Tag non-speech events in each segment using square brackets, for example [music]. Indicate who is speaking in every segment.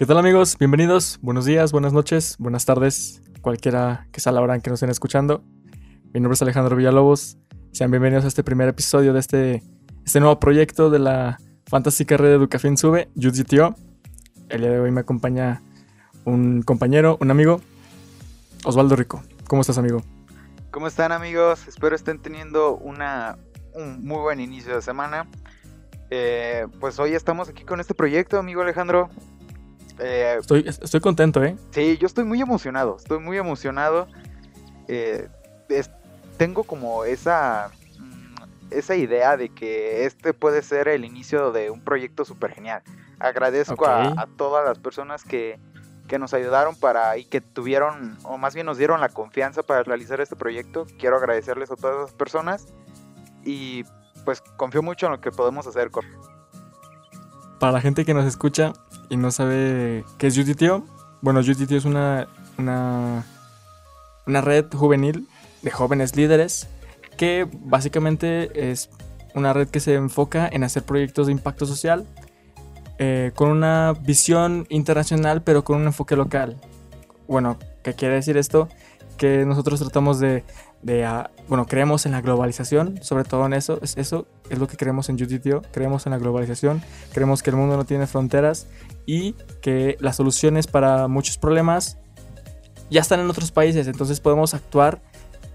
Speaker 1: ¿Qué tal amigos? Bienvenidos, buenos días, buenas noches, buenas tardes, cualquiera que sea la hora en que nos estén escuchando. Mi nombre es Alejandro Villalobos. Sean bienvenidos a este primer episodio de este, este nuevo proyecto de la fantástica red Educafin Sube, UGTO. El día de hoy me acompaña un compañero, un amigo, Osvaldo Rico. ¿Cómo estás, amigo?
Speaker 2: ¿Cómo están, amigos? Espero estén teniendo una, un muy buen inicio de semana. Eh, pues hoy estamos aquí con este proyecto, amigo Alejandro.
Speaker 1: Eh, estoy, estoy contento, ¿eh?
Speaker 2: Sí, yo estoy muy emocionado, estoy muy emocionado. Eh, tengo como esa, mm, esa idea de que este puede ser el inicio de un proyecto súper genial. Agradezco a, todas las personas que, que nos ayudaron para y que tuvieron, o más bien nos dieron la confianza para realizar este proyecto. Quiero agradecerles a todas esas personas y pues confío mucho en lo que podemos hacer.
Speaker 1: Para la gente que nos escucha, y no sabe qué es UTTO, bueno, UTTO es una, una, una red juvenil de jóvenes líderes que básicamente es una red que se enfoca en hacer proyectos de impacto social eh, con una visión internacional pero con un enfoque local. Bueno, ¿qué quiere decir esto? Que nosotros tratamos de ah, bueno, creemos en la globalización, sobre todo en eso, es, eso es lo que creemos en UTTO, creemos en la globalización, creemos que el mundo no tiene fronteras y que las soluciones para muchos problemas ya están en otros países, entonces podemos actuar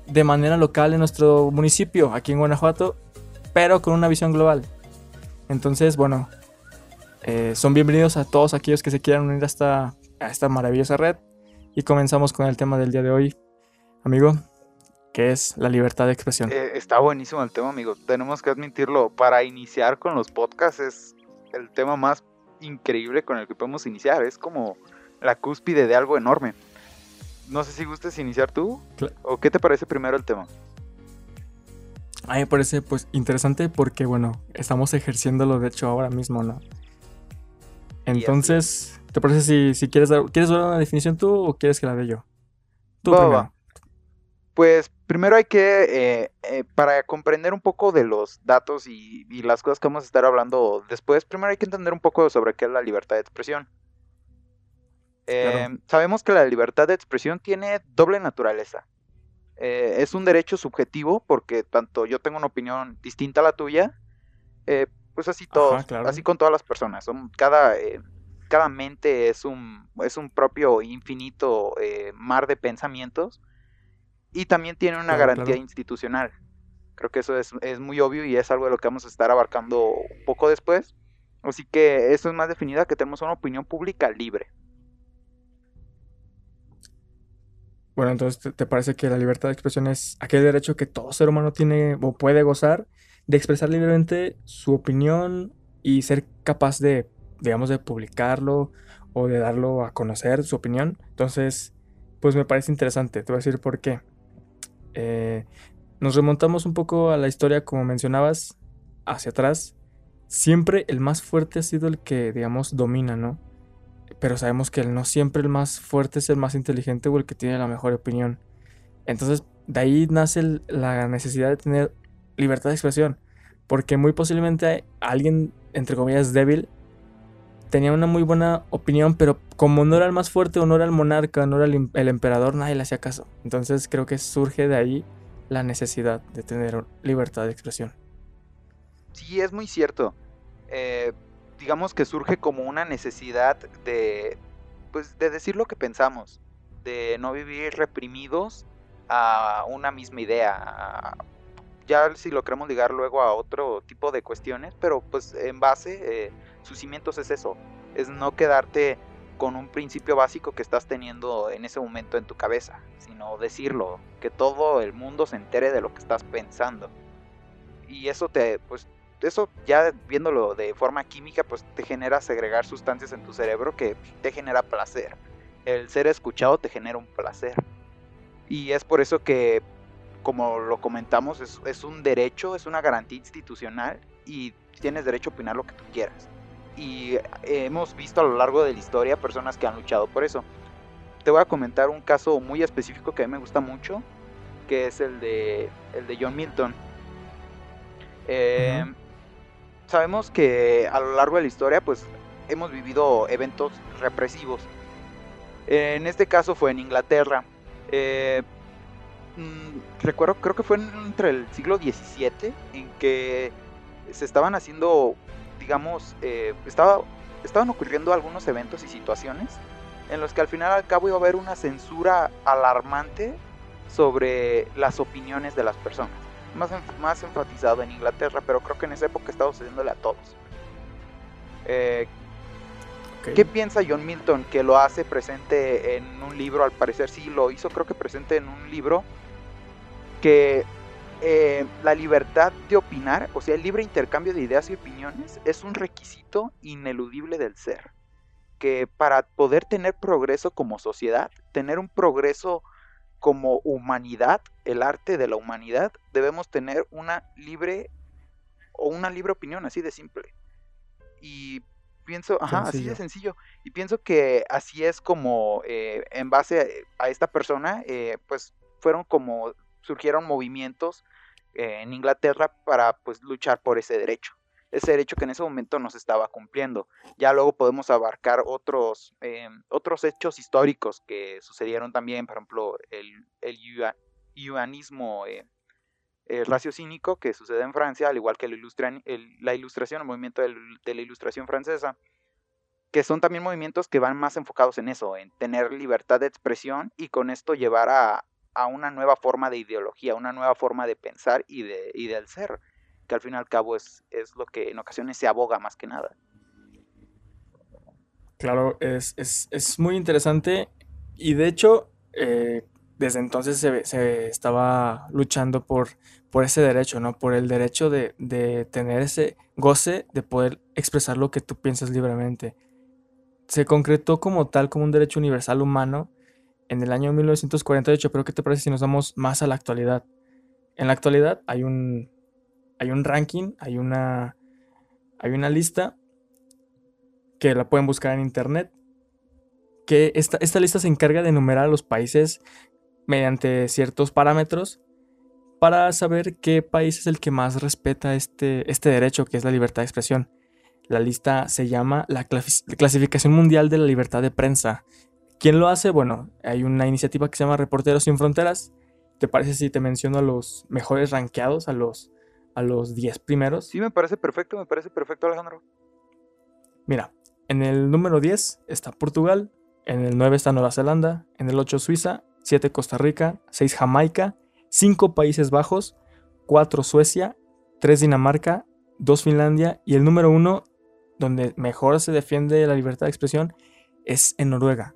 Speaker 1: de manera local en nuestro municipio, aquí en Guanajuato, pero con una visión global. Entonces, bueno, eh, son bienvenidos a todos aquellos que se quieran unir a esta, a esta maravillosa red y comenzamos con el tema del día de hoy. Amigo, que es la libertad de expresión.
Speaker 2: Eh, está buenísimo el tema, amigo. Tenemos que admitirlo. Para iniciar con los podcasts es el tema más increíble con el que podemos iniciar. Es como la cúspide de algo enorme. No sé si gustes iniciar tú o qué te parece primero el tema.
Speaker 1: A mí me parece pues interesante porque bueno, estamos ejerciéndolo de hecho ahora mismo, ¿no? Entonces, ¿te parece si, si quieres dar, ¿quieres dar una definición tú o quieres que la dé yo?
Speaker 2: Tú primero. Pues primero hay que, eh, eh, para comprender un poco de los datos y, las cosas que vamos a estar hablando después, primero hay que entender un poco sobre qué es la libertad de expresión. Em, sabemos que la libertad de expresión tiene doble naturaleza. Eh, es un derecho subjetivo porque tanto yo tengo una opinión distinta a la tuya, pues así todos, así con todas las personas. cada, cada mente es un, es un propio infinito mar de pensamientos y también tiene una garantía institucional. Creo que eso es, muy obvio y es algo de lo que vamos a estar abarcando un poco después. Así que eso es más definida que tenemos una opinión pública libre.
Speaker 1: Bueno, entonces, ¿te parece que la libertad de expresión es aquel derecho que todo ser humano tiene o puede gozar de expresar libremente su opinión y ser capaz de, digamos, de publicarlo o de darlo a conocer su opinión? Entonces, pues me parece interesante. Te voy a decir por qué. Eh, nos remontamos un poco a la historia, como mencionabas, hacia atrás. Siempre el más fuerte ha sido el que, digamos, domina, ¿no? Pero sabemos que no siempre el más fuerte es el más inteligente o el que tiene la mejor opinión. Entonces, de ahí nace la necesidad de tener libertad de expresión. Porque muy posiblemente alguien, entre comillas, débil, tenía una muy buena opinión, pero como no era el más fuerte o no era el monarca, no era el, emperador, nadie le hacía caso. Entonces creo que surge de ahí la necesidad de tener libertad de expresión.
Speaker 2: Sí, es muy cierto. Eh, digamos que surge como una necesidad de, pues, de decir lo que pensamos, de no vivir reprimidos a una misma idea. Ya si lo queremos ligar luego a otro tipo de cuestiones, pero pues en base... Eh, sus cimientos es eso, es no quedarte con un principio básico que estás teniendo en ese momento en tu cabeza, sino decirlo, que todo el mundo se entere de lo que estás pensando. Y eso te, pues, eso ya viéndolo de forma química, pues te genera segregar sustancias en tu cerebro que te genera placer. El ser escuchado te genera un placer. Y es por eso que, como lo comentamos, es, es un derecho, es una garantía institucional y tienes derecho a opinar lo que tú quieras y hemos visto a lo largo de la historia personas que han luchado por eso. Te voy a comentar un caso muy específico que a mí me gusta mucho, que es el de, el de John Milton. Eh, sabemos que a lo largo de la historia, pues hemos vivido eventos represivos. En este caso fue en Inglaterra. Eh, mm, recuerdo, creo que fue entre el siglo XVII en que se estaban haciendo, digamos, eh, estaba, estaban ocurriendo algunos eventos y situaciones en los que al final al cabo iba a haber una censura alarmante sobre las opiniones de las personas. Más, más enfatizado en Inglaterra, pero creo que en esa época estaba sucediéndole a todos. Eh, ¿Qué piensa John Milton que lo hace presente en un libro? Al parecer sí lo hizo, creo que presente en un libro que eh, la libertad de opinar, o sea, el libre intercambio de ideas y opiniones, es un requisito ineludible del ser. Que para poder tener progreso como sociedad, tener un progreso como humanidad, el arte de la humanidad, debemos tener una libre o una libre opinión, así de simple. Y pienso, ajá, así de sencillo. Y pienso que así es como eh, en base a, esta persona, eh, pues fueron como surgieron movimientos eh, en Inglaterra para pues luchar por ese derecho. Ese derecho que en ese momento no se estaba cumpliendo. Ya luego podemos abarcar otros, otros hechos históricos que sucedieron también, por ejemplo, el, el yuanismo el raciocínico que sucede en Francia, al igual que la ilustración, el movimiento de la ilustración francesa, que son también movimientos que van más enfocados en eso, en tener libertad de expresión y con esto llevar a, una nueva forma de ideología, una nueva forma de pensar y, de, y del ser, que al fin y al cabo es, es lo que en ocasiones se aboga más que nada.
Speaker 1: Claro, es, es, muy interesante y de hecho eh, desde entonces se, estaba luchando por, por ese derecho, ¿no? Por el derecho de, tener ese goce de poder expresar lo que tú piensas libremente. Se concretó como tal, como un derecho universal humano en el año 1948, pero ¿qué te parece si nos vamos más a la actualidad? En la actualidad hay un, hay un ranking, hay una, hay una lista que la pueden buscar en internet, que esta, esta lista se encarga de enumerar a los países mediante ciertos parámetros para saber qué país es el que más respeta este, este derecho, que es la libertad de expresión. La lista se llama la Clasificación Mundial de la Libertad de Prensa. ¿Quién lo hace? Bueno, hay una iniciativa que se llama Reporteros Sin Fronteras. ¿Te parece si te menciono a los mejores rankeados, a los, a los 10 primeros?
Speaker 2: Sí, me parece perfecto, me parece perfecto, Alejandro.
Speaker 1: Mira, en el número 10 está Portugal, en el 9 está Nueva Zelanda, en el 8 Suiza, 7 Costa Rica, 6 Jamaica, 5 Países Bajos, 4 Suecia, 3 Dinamarca, 2 Finlandia y el número 1 donde mejor se defiende la libertad de expresión es en Noruega.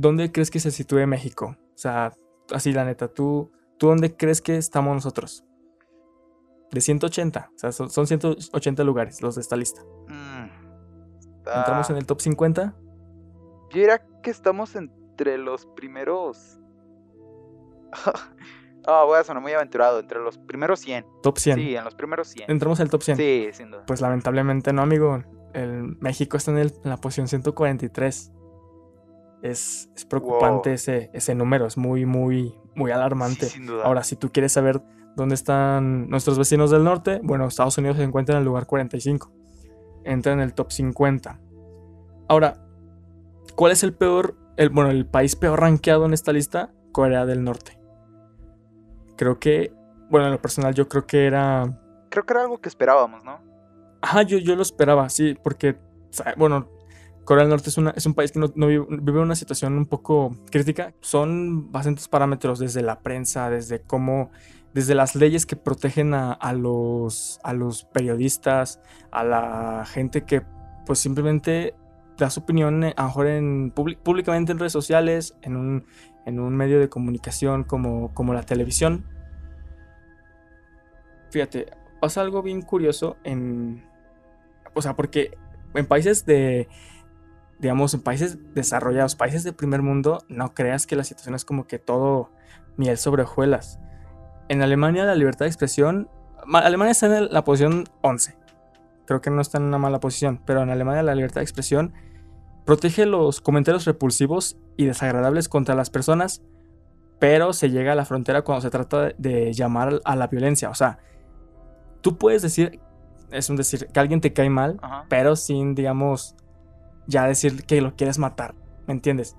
Speaker 1: ¿Dónde crees que se sitúe México? O sea, así la neta, ¿tú, ¿tú dónde crees que estamos nosotros? De 180, o sea, son, 180 lugares los de esta lista. Mm, ¿Entramos en el top 50?
Speaker 2: Yo diría que estamos en entre los primeros... [laughs] Ah, voy a sonar muy aventurado, entre los primeros 100.
Speaker 1: Top 100.
Speaker 2: Sí, en los primeros 100.
Speaker 1: Entramos al top 100.
Speaker 2: Sí, sin duda.
Speaker 1: Pues lamentablemente no, amigo. El México está en, el, en la posición 143. Es, es preocupante ese, ese número, es muy, muy, muy alarmante.
Speaker 2: sin duda.
Speaker 1: Ahora, si tú quieres saber dónde están nuestros vecinos del norte, bueno, Estados Unidos se encuentra en el lugar 45. Entra en el top 50. Ahora, ¿cuál es el peor el, bueno, el país peor rankeado en esta lista, Corea del Norte. Creo que, bueno, en lo personal yo creo que era...
Speaker 2: Creo que era algo que esperábamos, ¿no?
Speaker 1: Ajá, yo, yo lo esperaba, sí, porque, bueno, Corea del Norte es, un país que no, vive, una situación un poco crítica. Son bastantes parámetros desde la prensa, desde cómo, desde las leyes que protegen a, los, periodistas, a la gente que pues simplemente da su opinión eh, a lo mejor en, públicamente en redes sociales, en un, en un medio de comunicación como la televisión. Fíjate, pasa algo bien curioso en... O sea, porque en países de... Digamos, en países desarrollados, países de primer mundo, no creas que la situación es como que todo miel sobre hojuelas. En Alemania la libertad de expresión... Alemania está en la posición 11. Creo que no está en una mala posición, pero en Alemania la libertad de expresión Protege los comentarios repulsivos y desagradables contra las personas, pero se llega a la frontera cuando se trata de llamar a la violencia. O sea, tú puedes decir es un decir, que alguien te cae mal,
Speaker 2: Ajá.
Speaker 1: pero sin, digamos, ya decir que lo quieres matar, ¿me entiendes?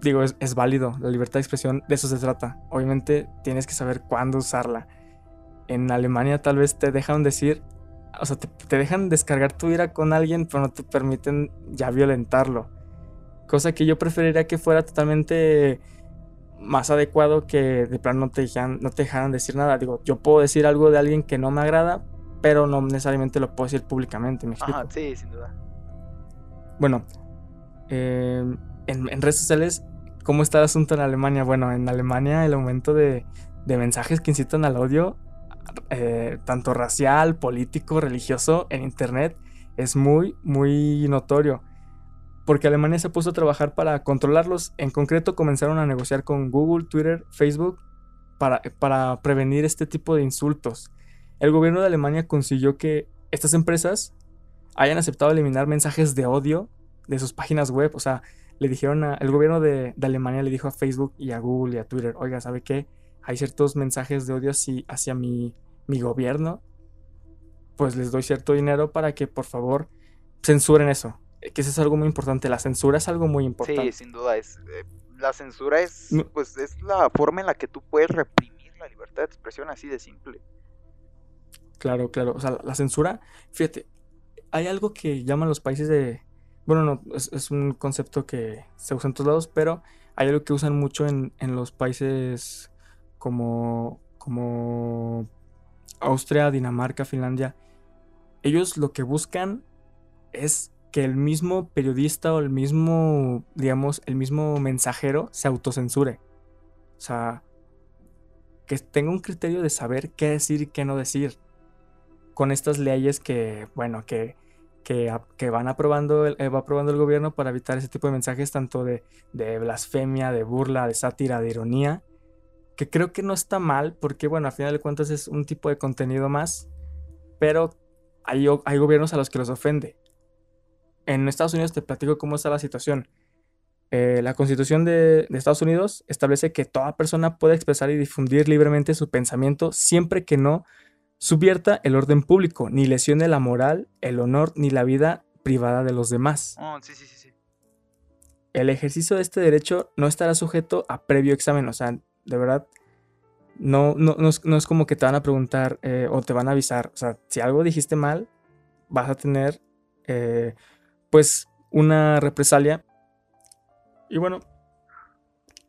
Speaker 1: Digo, es, es válido, la libertad de expresión, de eso se trata. Obviamente tienes que saber cuándo usarla. En Alemania tal vez te dejan decir, o sea, te, te dejan descargar tu ira con alguien, pero no te permiten ya violentarlo. Cosa que yo preferiría que fuera totalmente más adecuado que de plano no te dejaran, no te dejaran decir nada. Digo, yo puedo decir algo de alguien que no me agrada, pero no necesariamente lo puedo decir públicamente, ¿me explico?
Speaker 2: Ajá, sí, sin duda.
Speaker 1: Bueno, eh, en, redes sociales, ¿cómo está el asunto en Alemania? Bueno, en Alemania el aumento de, de mensajes que incitan al odio, eh, tanto racial, político, religioso, en Internet, es muy, muy notorio. Porque Alemania se puso a trabajar para controlarlos. En concreto, comenzaron a negociar con Google, Twitter, Facebook para, para prevenir este tipo de insultos. El gobierno de Alemania consiguió que estas empresas hayan aceptado eliminar mensajes de odio de sus páginas web. O sea, le dijeron a, el gobierno de, de Alemania le dijo a Facebook y a Google y a Twitter, oiga, ¿sabe qué? Hay ciertos mensajes de odio hacia, hacia mi, mi gobierno. Pues les doy cierto dinero para que por favor censuren eso. Que eso es algo muy importante. La censura es algo muy importante.
Speaker 2: Sí, sin duda. Es, eh, la censura es,
Speaker 1: No.
Speaker 2: pues, es la forma en la que tú puedes reprimir la libertad de expresión, así de simple.
Speaker 1: Claro, claro. O sea, la censura, fíjate, hay algo que llaman los países de... Bueno, no, es, un concepto que se usa en todos lados, pero hay algo que usan mucho en, en los países como, como Austria, Dinamarca, Finlandia. Ellos lo que buscan es que el mismo periodista o el mismo, digamos, el mismo mensajero se autocensure. O sea, que tenga un criterio de saber qué decir y qué no decir con estas leyes que, bueno, que, que, van aprobando el, eh, va aprobando el gobierno para evitar ese tipo de mensajes tanto de, blasfemia, de burla, de sátira, de ironía, que creo que no está mal porque, bueno, a final de cuentas es un tipo de contenido más, pero hay, hay gobiernos a los que los ofende. En Estados Unidos te platico cómo está la situación. Eh, la Constitución de Estados Unidos establece que toda persona puede expresar y difundir libremente su pensamiento siempre que no subvierta el orden público, ni lesione la moral, el honor, ni la vida privada de los demás.
Speaker 2: Oh, sí, sí, sí.
Speaker 1: El ejercicio de este derecho no estará sujeto a previo examen, o sea, de verdad, no, no, no, es, no es como que te van a preguntar eh, o te van a avisar, o sea, si algo dijiste mal, vas a tener, eh, pues, una represalia. Y bueno,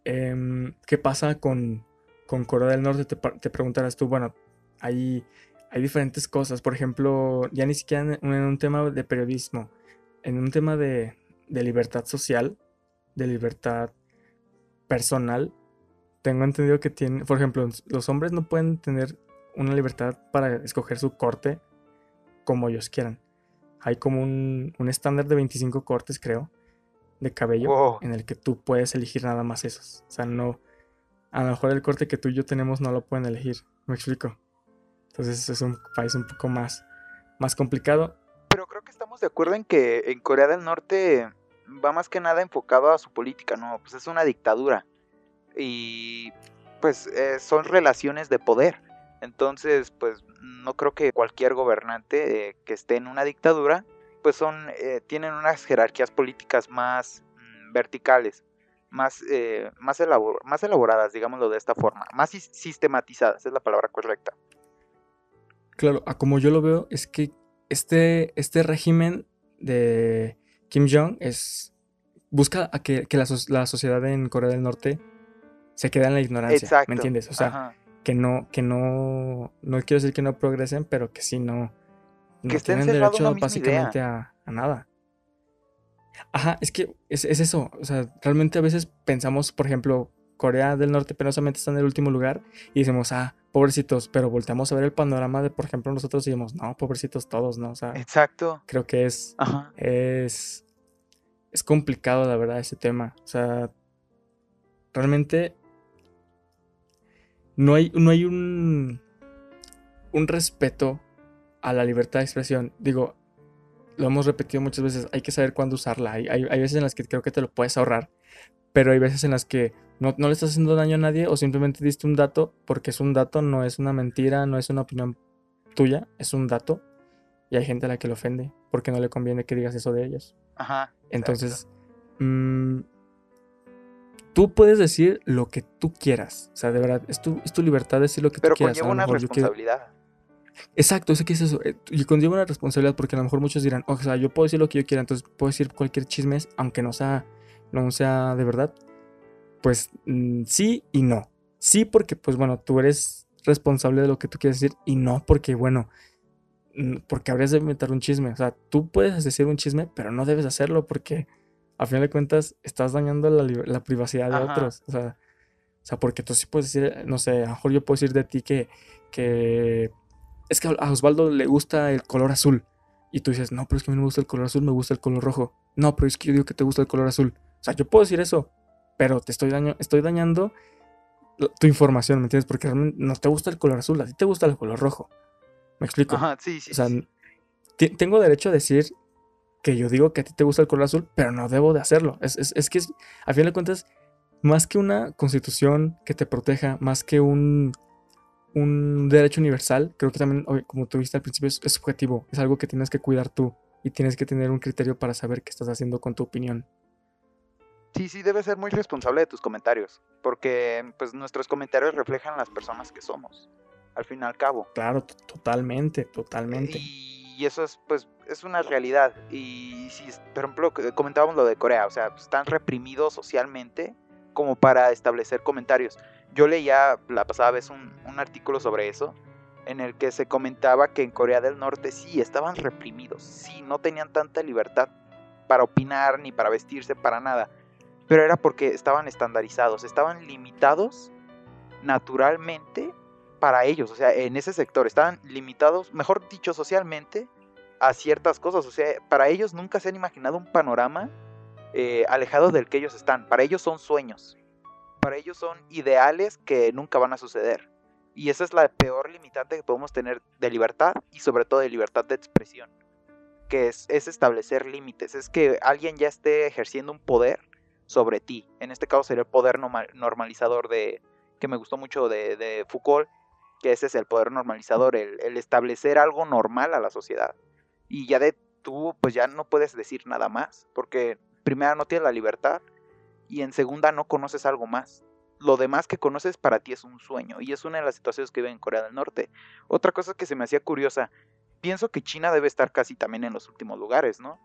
Speaker 1: em, ¿qué pasa con, con Corea del Norte? Te preguntarás tú, bueno, hay, hay diferentes cosas. Por ejemplo, ya ni siquiera en, en un tema de periodismo, en un tema de, de libertad social, de libertad personal, tengo entendido que tienen, por ejemplo, los hombres no pueden tener una libertad para escoger su corte como ellos quieran. Hay como un, un estándar de 25 cortes, creo, de cabello,
Speaker 2: Wow.
Speaker 1: en el que tú puedes elegir nada más esos. O sea, no, a lo mejor el corte que tú y yo tenemos no lo pueden elegir. ¿Me explico? Entonces es un país un poco más, más complicado.
Speaker 2: Pero creo que estamos de acuerdo en que en Corea del Norte va más que nada enfocado a su política, ¿no? Pues es una dictadura. Y pues eh, son relaciones de poder. Entonces, pues no creo que cualquier gobernante eh, que esté en una dictadura, pues son, eh, tienen unas jerarquías políticas más mm, verticales, más, eh, más, más elaboradas, digámoslo de esta forma, más sis- sistematizadas, es la palabra correcta.
Speaker 1: Claro, a como yo lo veo, es que este, este régimen de Kim Jong es busca a que, que la, la sociedad en Corea del Norte se quede en la ignorancia.
Speaker 2: Exacto.
Speaker 1: ¿Me entiendes? O sea,
Speaker 2: Ajá.
Speaker 1: que no, que no, no quiero decir que no progresen, pero que sí no, no
Speaker 2: Que
Speaker 1: tienen derecho básicamente a, a nada. Ajá, es que es, es eso. O sea, realmente a veces pensamos, por ejemplo, Corea del Norte penosamente está en el último lugar y decimos, ah, pobrecitos, pero volteamos a ver el panorama de, por ejemplo, nosotros y decimos, no, pobrecitos todos, ¿no? O sea,
Speaker 2: Exacto.
Speaker 1: creo que es,
Speaker 2: Ajá.
Speaker 1: es, es complicado, la verdad, ese tema. O sea, realmente no hay, no hay un, un respeto a la libertad de expresión. Digo, lo hemos repetido muchas veces, hay que saber cuándo usarla. Hay, hay, hay veces en las que creo que te lo puedes ahorrar, pero hay veces en las que no, no le estás haciendo daño a nadie o simplemente diste un dato porque es un dato, no es una mentira, no es una opinión tuya, es un dato, y hay gente a la que le ofende porque no le conviene que digas eso de ellos.
Speaker 2: Ajá.
Speaker 1: Entonces, mm, tú puedes decir lo que tú quieras. O sea, de verdad, es tu, es tu libertad decir lo que
Speaker 2: Pero
Speaker 1: tú quieras.
Speaker 2: conlleva una responsabilidad.
Speaker 1: Exacto, que es eso. eh, Y conlleva una responsabilidad porque a lo mejor muchos dirán, o sea, yo puedo decir lo que yo quiera, entonces puedo decir cualquier chisme, aunque no sea, no sea de verdad. Pues mm, sí y no. Sí porque, pues bueno, tú eres responsable de lo que tú quieres decir y no porque, bueno, mm, porque habrías de inventar un chisme. O sea, tú puedes decir un chisme, pero no debes hacerlo porque, a final de cuentas, estás dañando la, privacidad de
Speaker 2: Ajá.
Speaker 1: otros. O sea, o sea, porque tú sí puedes decir, no sé, a lo mejor yo puedo decir de ti que, que es que a Osvaldo le gusta el color azul. Y tú dices, no, pero es que a mí no me gusta el color azul, me gusta el color rojo. No, pero es que yo digo que te gusta el color azul. O sea, yo puedo decir eso, pero te estoy, daño, estoy dañando tu información, ¿me entiendes? Porque realmente no te gusta el color azul, a ti te gusta el color rojo. ¿Me explico?
Speaker 2: Ajá, sí, sí.
Speaker 1: O sea,
Speaker 2: sí.
Speaker 1: tengo derecho a decir que yo digo que a ti te gusta el color azul, pero no debo de hacerlo. Es, es- es que, es- a fin de cuentas, más que una constitución que te proteja, más que un, un derecho universal, creo que también, como tú viste al principio, es, es subjetivo. Es algo que tienes que cuidar tú y tienes que tener un criterio para saber qué estás haciendo con tu opinión.
Speaker 2: Sí, sí, debes ser muy responsable de tus comentarios, porque pues nuestros comentarios reflejan las personas que somos, al fin y al cabo.
Speaker 1: Claro, totalmente, totalmente.
Speaker 2: Y eso es, pues, es una realidad. Y si, por ejemplo, comentábamos lo de Corea, o sea, pues, están reprimidos socialmente como para establecer comentarios. Yo leía la pasada vez un, un artículo sobre eso, en el que se comentaba que en Corea del Norte sí estaban reprimidos, sí, no tenían tanta libertad para opinar ni para vestirse, para nada. Pero era porque estaban estandarizados, estaban limitados naturalmente para ellos, o sea, en ese sector, estaban limitados, mejor dicho, socialmente a ciertas cosas, o sea, para ellos nunca se han imaginado un panorama eh, alejado del que ellos están, para ellos son sueños, para ellos son ideales que nunca van a suceder. Y esa es la peor limitante que podemos tener de libertad y sobre todo de libertad de expresión, que es, es establecer límites, es que alguien ya esté ejerciendo un poder sobre ti. En este caso sería el poder norma- normalizador de que me gustó mucho de, Foucault, que ese es el poder normalizador, el, el establecer algo normal a la sociedad. Y ya de tú, pues ya no puedes decir nada más, porque primera no tienes la libertad y en segunda no conoces algo más. Lo demás que conoces para ti es un sueño y es una de las situaciones que vive en Corea del Norte. Otra cosa que se me hacía curiosa, pienso que China debe estar casi también en los últimos lugares, ¿no?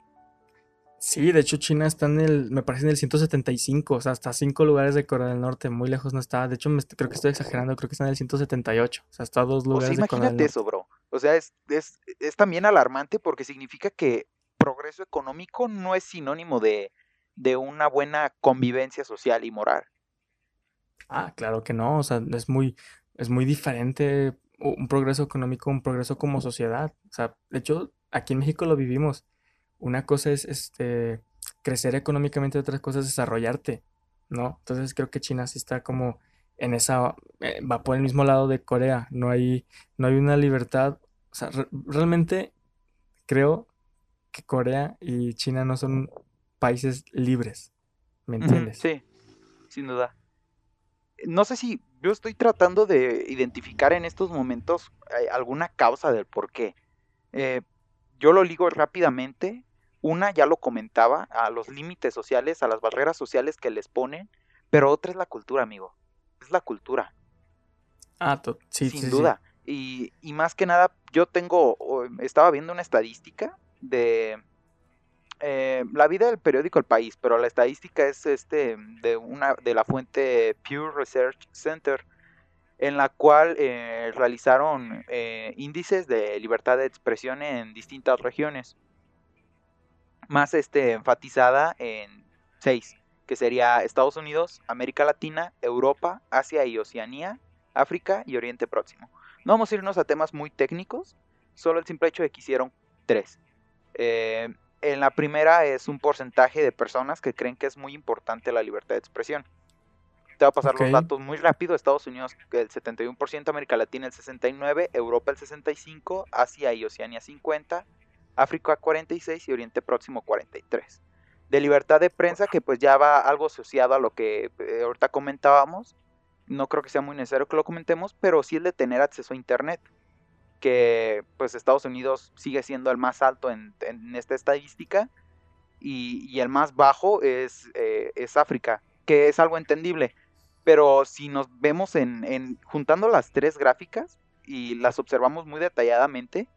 Speaker 1: Sí, de hecho China está en el, me parece en el 175, o sea, hasta cinco lugares de Corea del Norte, muy lejos no está. De hecho, me creo que estoy exagerando, creo que está en el 178, o sea, está a dos
Speaker 2: O sea,
Speaker 1: lugares de Corea del
Speaker 2: imagínate
Speaker 1: Norte.
Speaker 2: eso, bro. O sea, es, es, es también alarmante porque significa que progreso económico no es sinónimo de, de una buena convivencia social y moral.
Speaker 1: Ah, claro que no, o sea, es muy, es muy diferente un progreso económico, un progreso como sociedad. O sea, de hecho, aquí en México lo vivimos. Una cosa es este crecer económicamente, otra cosa es desarrollarte, ¿no? Entonces creo que China sí está como en esa, eh, va por el mismo lado de Corea. No hay, no hay una libertad. O sea, re- realmente creo que Corea y China no son países libres, ¿me entiendes?
Speaker 2: Sí, sin duda. No sé si yo estoy tratando de identificar en estos momentos eh, alguna causa del por qué. Eh, yo lo ligo rápidamente. Una ya lo comentaba, a los límites sociales, a las barreras sociales que les ponen, pero otra es la cultura, amigo. Es la cultura.
Speaker 1: Ah, sí,
Speaker 2: sin
Speaker 1: sí, sí.
Speaker 2: duda. Y, y más que nada, yo tengo, estaba viendo una estadística de eh, la vida del periódico El País, pero la estadística es este de una de la fuente Pew Research Center, en la cual eh, realizaron eh, índices de libertad de expresión en distintas regiones, más este enfatizada en seis, que sería Estados Unidos, América Latina, Europa, Asia y Oceanía, África y Oriente Próximo. No vamos a irnos a temas muy técnicos, solo el simple hecho de que hicieron tres. Eh, en la primera es un porcentaje de personas que creen que es muy importante la libertad de expresión. Te voy a pasar los datos muy rápido. Estados Unidos el 71%, América Latina el 69%, Europa el 65%, Asia y Oceanía 50%, África 46% y Oriente Próximo 43%. De libertad de prensa, que pues ya va algo asociado a lo que eh, ahorita comentábamos. No creo que sea muy necesario que lo comentemos, pero sí el de tener acceso a Internet. que pues Estados Unidos sigue siendo el más alto en, esta estadística y, el más bajo es, eh, es África, que es algo entendible. Pero si nos vemos en, juntando las tres gráficas y las observamos muy detalladamente,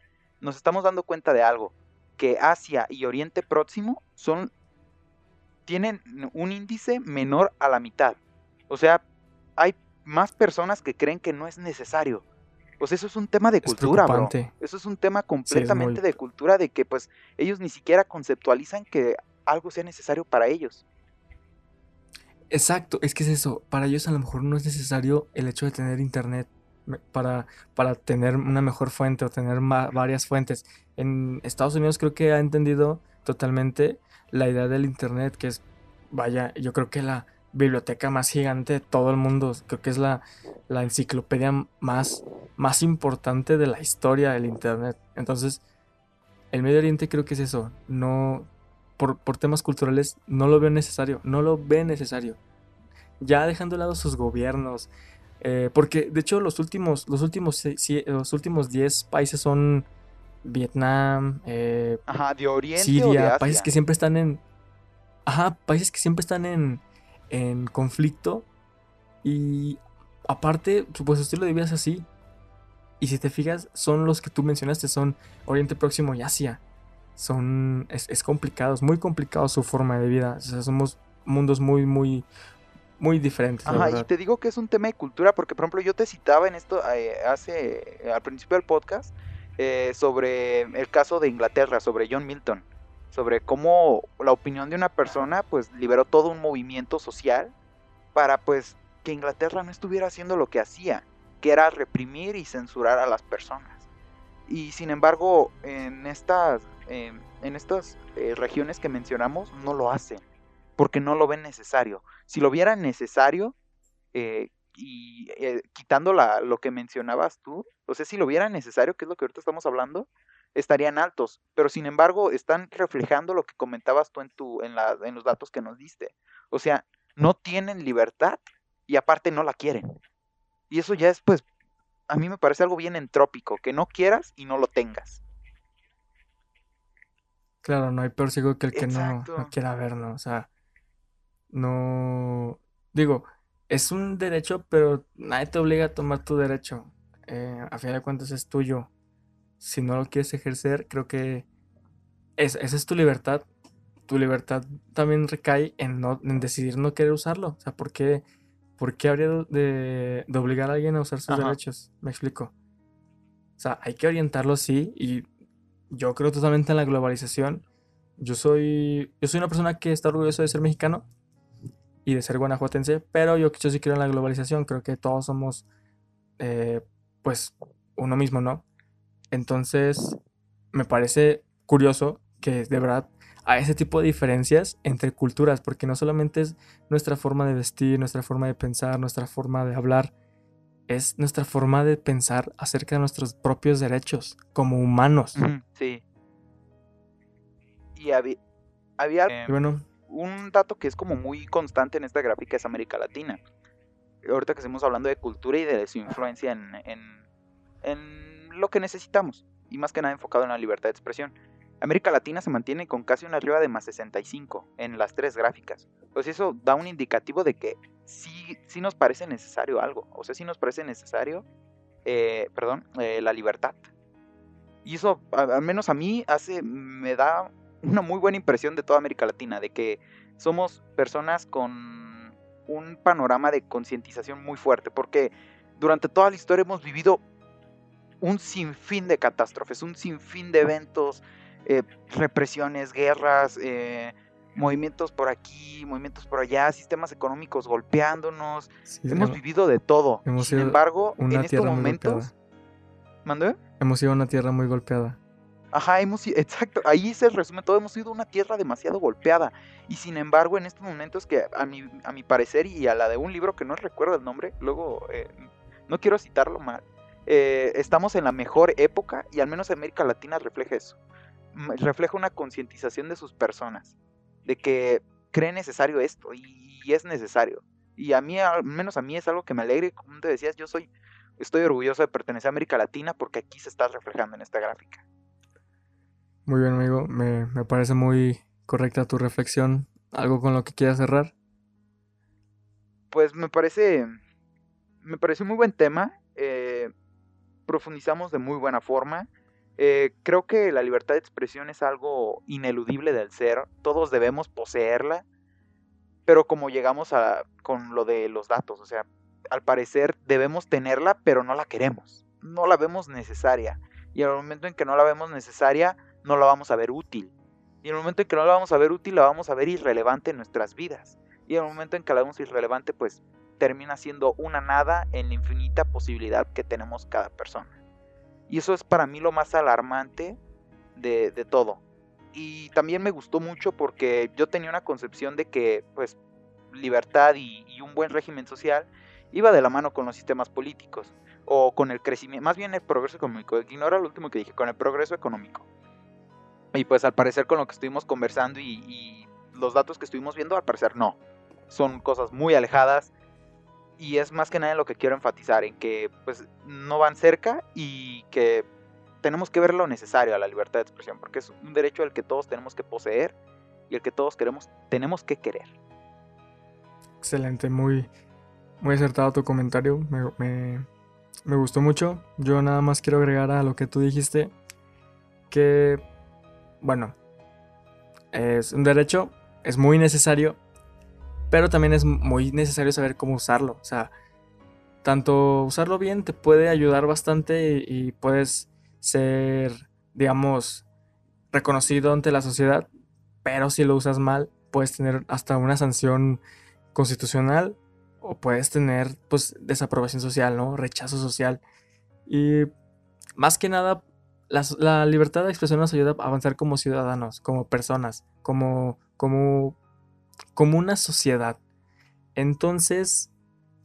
Speaker 2: nos estamos dando cuenta de algo, que Asia y Oriente Próximo son tienen un índice menor a la mitad. O sea, hay más personas que creen que no es necesario. Pues eso es un tema de cultura, bro. Eso es un tema completamente de cultura de que pues ellos ni siquiera conceptualizan que algo sea necesario para ellos.
Speaker 1: Exacto, es que es eso. Para ellos a lo mejor no es necesario el hecho de tener internet para, para tener una mejor fuente o tener varias fuentes. En Estados Unidos creo que ha entendido totalmente la idea del internet, que es, vaya, yo creo que la biblioteca más gigante de todo el mundo, creo que es la, la enciclopedia más, más importante de la historia del internet. Entonces, el Medio Oriente creo que es eso, no, por, por temas culturales, no lo veo necesario, no lo ve necesario. Ya dejando de lado sus gobiernos, eh, porque de hecho los últimos, los últimos, los últimos 10 países son Vietnam, eh,
Speaker 2: Ajá, de Oriente
Speaker 1: Siria, países que siempre están en... Ajá, países que siempre están en, en conflicto. Y aparte, pues su estilo de vida es así. Y si te fijas, son los que tú mencionaste, son Oriente Próximo y Asia. Son, es, es complicado, es muy complicado su forma de vida. O sea, somos mundos muy, muy, muy diferentes.
Speaker 2: Ajá, y te digo que es un tema de cultura porque, por ejemplo, yo te citaba en esto eh, hace, al principio del podcast, eh, sobre el caso de Inglaterra, sobre John Milton, sobre cómo la opinión de una persona pues liberó todo un movimiento social para pues que Inglaterra no estuviera haciendo lo que hacía, que era reprimir y censurar a las personas. Y sin embargo, en estas, em, en estas eh, regiones que mencionamos no lo hacen, porque no lo ven necesario. Si lo vieran necesario, eh, y eh, quitando la, lo que mencionabas tú, o sea, si lo hubiera necesario, que es lo que ahorita estamos hablando, estarían altos, pero sin embargo están reflejando lo que comentabas tú en, tu, en, la, en los datos que nos diste. O sea, no tienen libertad y aparte no la quieren. Y eso ya es, pues, a mí me parece algo bien entrópico, que no quieras y no lo tengas.
Speaker 1: Claro, no hay peor ciego que el que no, no, quiera verlo, o sea, no, digo, es un derecho, pero nadie te obliga a tomar tu derecho. Eh, a fin de cuentas es tuyo. Si no lo quieres ejercer, creo que esa es tu libertad. Tu libertad también recae en, no, en decidir no querer usarlo. O sea, ¿por qué, por qué habría de, obligar a alguien a usar sus derechos? Me explico. O sea, hay que orientarlo, sí. Y yo creo totalmente en la globalización. Yo soy, yo soy una persona que está orgulloso de ser mexicano y de ser guanajuatense, pero yo, yo sí creo en la globalización, creo que todos somos, eh, pues, uno mismo, ¿no? Entonces, me parece curioso que de verdad hay ese tipo de diferencias entre culturas, porque no solamente es nuestra forma de vestir, nuestra forma de pensar, nuestra forma de hablar, es nuestra forma de pensar acerca de nuestros propios derechos como humanos.
Speaker 2: Sí. Y había... había...
Speaker 1: bueno,
Speaker 2: un dato que es como muy constante en esta gráfica es América Latina. Ahorita que estamos hablando de cultura y de su influencia en, en, lo que necesitamos, y más que nada enfocado en la libertad de expresión. América Latina se mantiene con casi una arriba de más 65 en las tres gráficas. Pues eso da un indicativo de que sí, sí nos parece necesario algo. O sea, sí nos parece necesario, eh, perdón, eh, la libertad. Y eso, al menos a mí, hace, me da una muy buena impresión de toda América Latina, de que somos personas con un panorama de concientización muy fuerte, porque durante toda la historia hemos vivido un sinfín de catástrofes, un sinfín de eventos, eh, represiones, guerras, eh, movimientos por aquí, movimientos por allá, sistemas económicos golpeándonos. hemos vivido de todo. Sin embargo, en estos momentos...
Speaker 1: ¿Mandé? Hemos sido una tierra muy golpeada.
Speaker 2: Ajá, hemos exacto, ahí se resume todo, hemos sido una tierra demasiado golpeada. Y sin embargo, en estos momentos que a mi, a mi parecer y a la de un libro que no recuerdo el nombre, luego eh, no quiero citarlo mal, eh, estamos en la mejor época y al menos América Latina refleja eso. Refleja una concientización de sus personas, de que cree necesario esto y es necesario. Y a mí, al menos a mí es algo que me alegre, como te decías, yo soy estoy orgulloso de pertenecer a América Latina porque aquí se está reflejando en esta gráfica.
Speaker 1: Muy bien, amigo. Me, me parece muy correcta tu reflexión. ¿Algo con lo que quieras cerrar?
Speaker 2: Pues me parece. Me parece un muy buen tema. Eh, profundizamos de muy buena forma. Eh, creo que la libertad de expresión es algo ineludible del ser. Todos debemos poseerla. Pero como llegamos a. con lo de los datos. O sea, al parecer debemos tenerla, pero no la queremos. No la vemos necesaria. Y al momento en que no la vemos necesaria, no la vamos a ver útil. Y en el momento en que no la vamos a ver útil, la vamos a ver irrelevante en nuestras vidas. Y en el momento en que la vemos irrelevante, pues termina siendo una nada en la infinita posibilidad que tenemos cada persona. Y eso es para mí lo más alarmante de, todo. Y también me gustó mucho porque yo tenía una concepción de que, pues, libertad y, y un buen régimen social iba de la mano con los sistemas políticos o con el crecimiento, más bien el progreso económico. Ignora lo último que dije, con el progreso económico. Y pues al parecer con lo que estuvimos conversando y, los datos que estuvimos viendo, al parecer no. Son cosas muy alejadas. Y es más que nada lo que quiero enfatizar, en que pues no van cerca y que tenemos que ver lo necesario a la libertad de expresión, porque es un derecho al que todos tenemos que poseer y el que todos queremos, tenemos que querer.
Speaker 1: Excelente, muy, muy acertado tu comentario, me, me, me gustó mucho. Yo nada más quiero agregar a lo que tú dijiste, que bueno, es un derecho, es muy necesario, pero también es muy necesario saber cómo usarlo. O sea, tanto usarlo bien te puede ayudar bastante y, puedes ser, digamos, reconocido ante la sociedad, pero si lo usas mal, puedes tener hasta una sanción constitucional o puedes tener, pues, desaprobación social, ¿no? Rechazo social. Y más que nada la, libertad de expresión nos ayuda a avanzar como ciudadanos, como personas, como, como, como una sociedad. Entonces,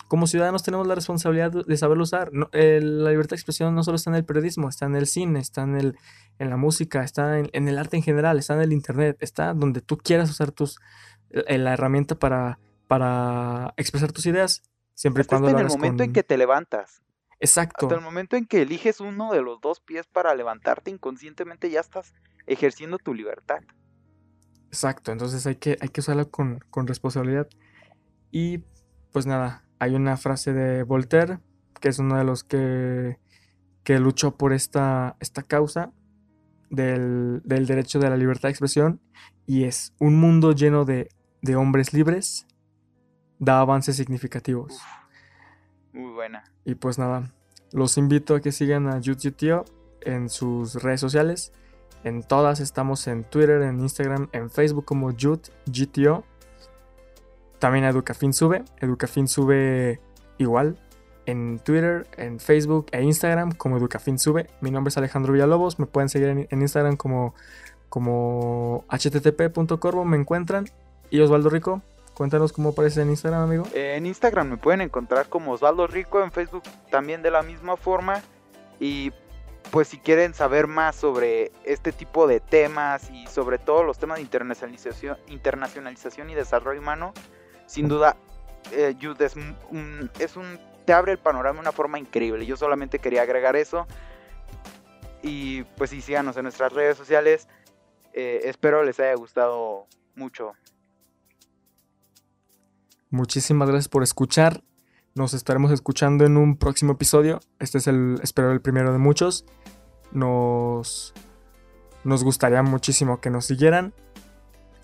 Speaker 1: como ciudadanos tenemos la responsabilidad de saberlo usar. la libertad de expresión no solo está en el periodismo, está en el cine, está en, el, en la música, está en, el arte en general, está en el internet, está donde tú quieras usar tus, la herramienta para, para expresar tus ideas, siempre y cuando...
Speaker 2: en el momento en que te levantas.
Speaker 1: Exacto.
Speaker 2: Hasta el momento en que eliges uno de los dos pies para levantarte inconscientemente ya estás ejerciendo tu libertad.
Speaker 1: Exacto, entonces hay que, hay que usarlo con, responsabilidad. Y pues nada, hay una frase de Voltaire, que es uno de los que, que luchó por esta, esta causa del, derecho de la libertad de expresión, y es un mundo lleno de, hombres libres da avances significativos.
Speaker 2: Muy buena.
Speaker 1: Y pues nada, los invito a que sigan a YouGTO en sus redes sociales. En todas estamos en Twitter, en Instagram, en Facebook como YouGTO. También a Educafin sube. Educafin sube igual en Twitter, en Facebook e Instagram como Educafin sube. Mi nombre es Alejandro Villalobos. Me pueden seguir en, en Instagram como, como http.corvo. Me encuentran. Y Osvaldo Rico, Cuéntanos cómo aparece en Instagram, amigo.
Speaker 2: en Instagram me pueden encontrar como Osvaldo Rico, en Facebook también de la misma forma. Y pues si quieren saber más sobre este tipo de temas y sobre todo los temas de internacionalización, internacionalización y desarrollo humano, sin duda eh, es, un, es un te abre el panorama de una forma increíble. Yo solamente quería agregar eso. Y pues sí, síganos en nuestras redes sociales. Eh, espero les haya gustado mucho
Speaker 1: Muchísimas gracias por escuchar. Nos estaremos escuchando en un próximo episodio. Este es el, espero, el primero de muchos. Nos, nos gustaría muchísimo que nos siguieran.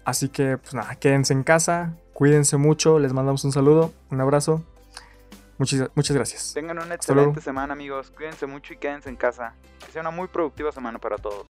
Speaker 1: Así que, pues nada, quédense en casa, cuídense mucho, les mandamos un saludo, un abrazo. Muchas, muchas gracias.
Speaker 2: Tengan una excelente semana, amigos. Cuídense mucho y quédense en casa. Que sea una muy productiva semana para todos.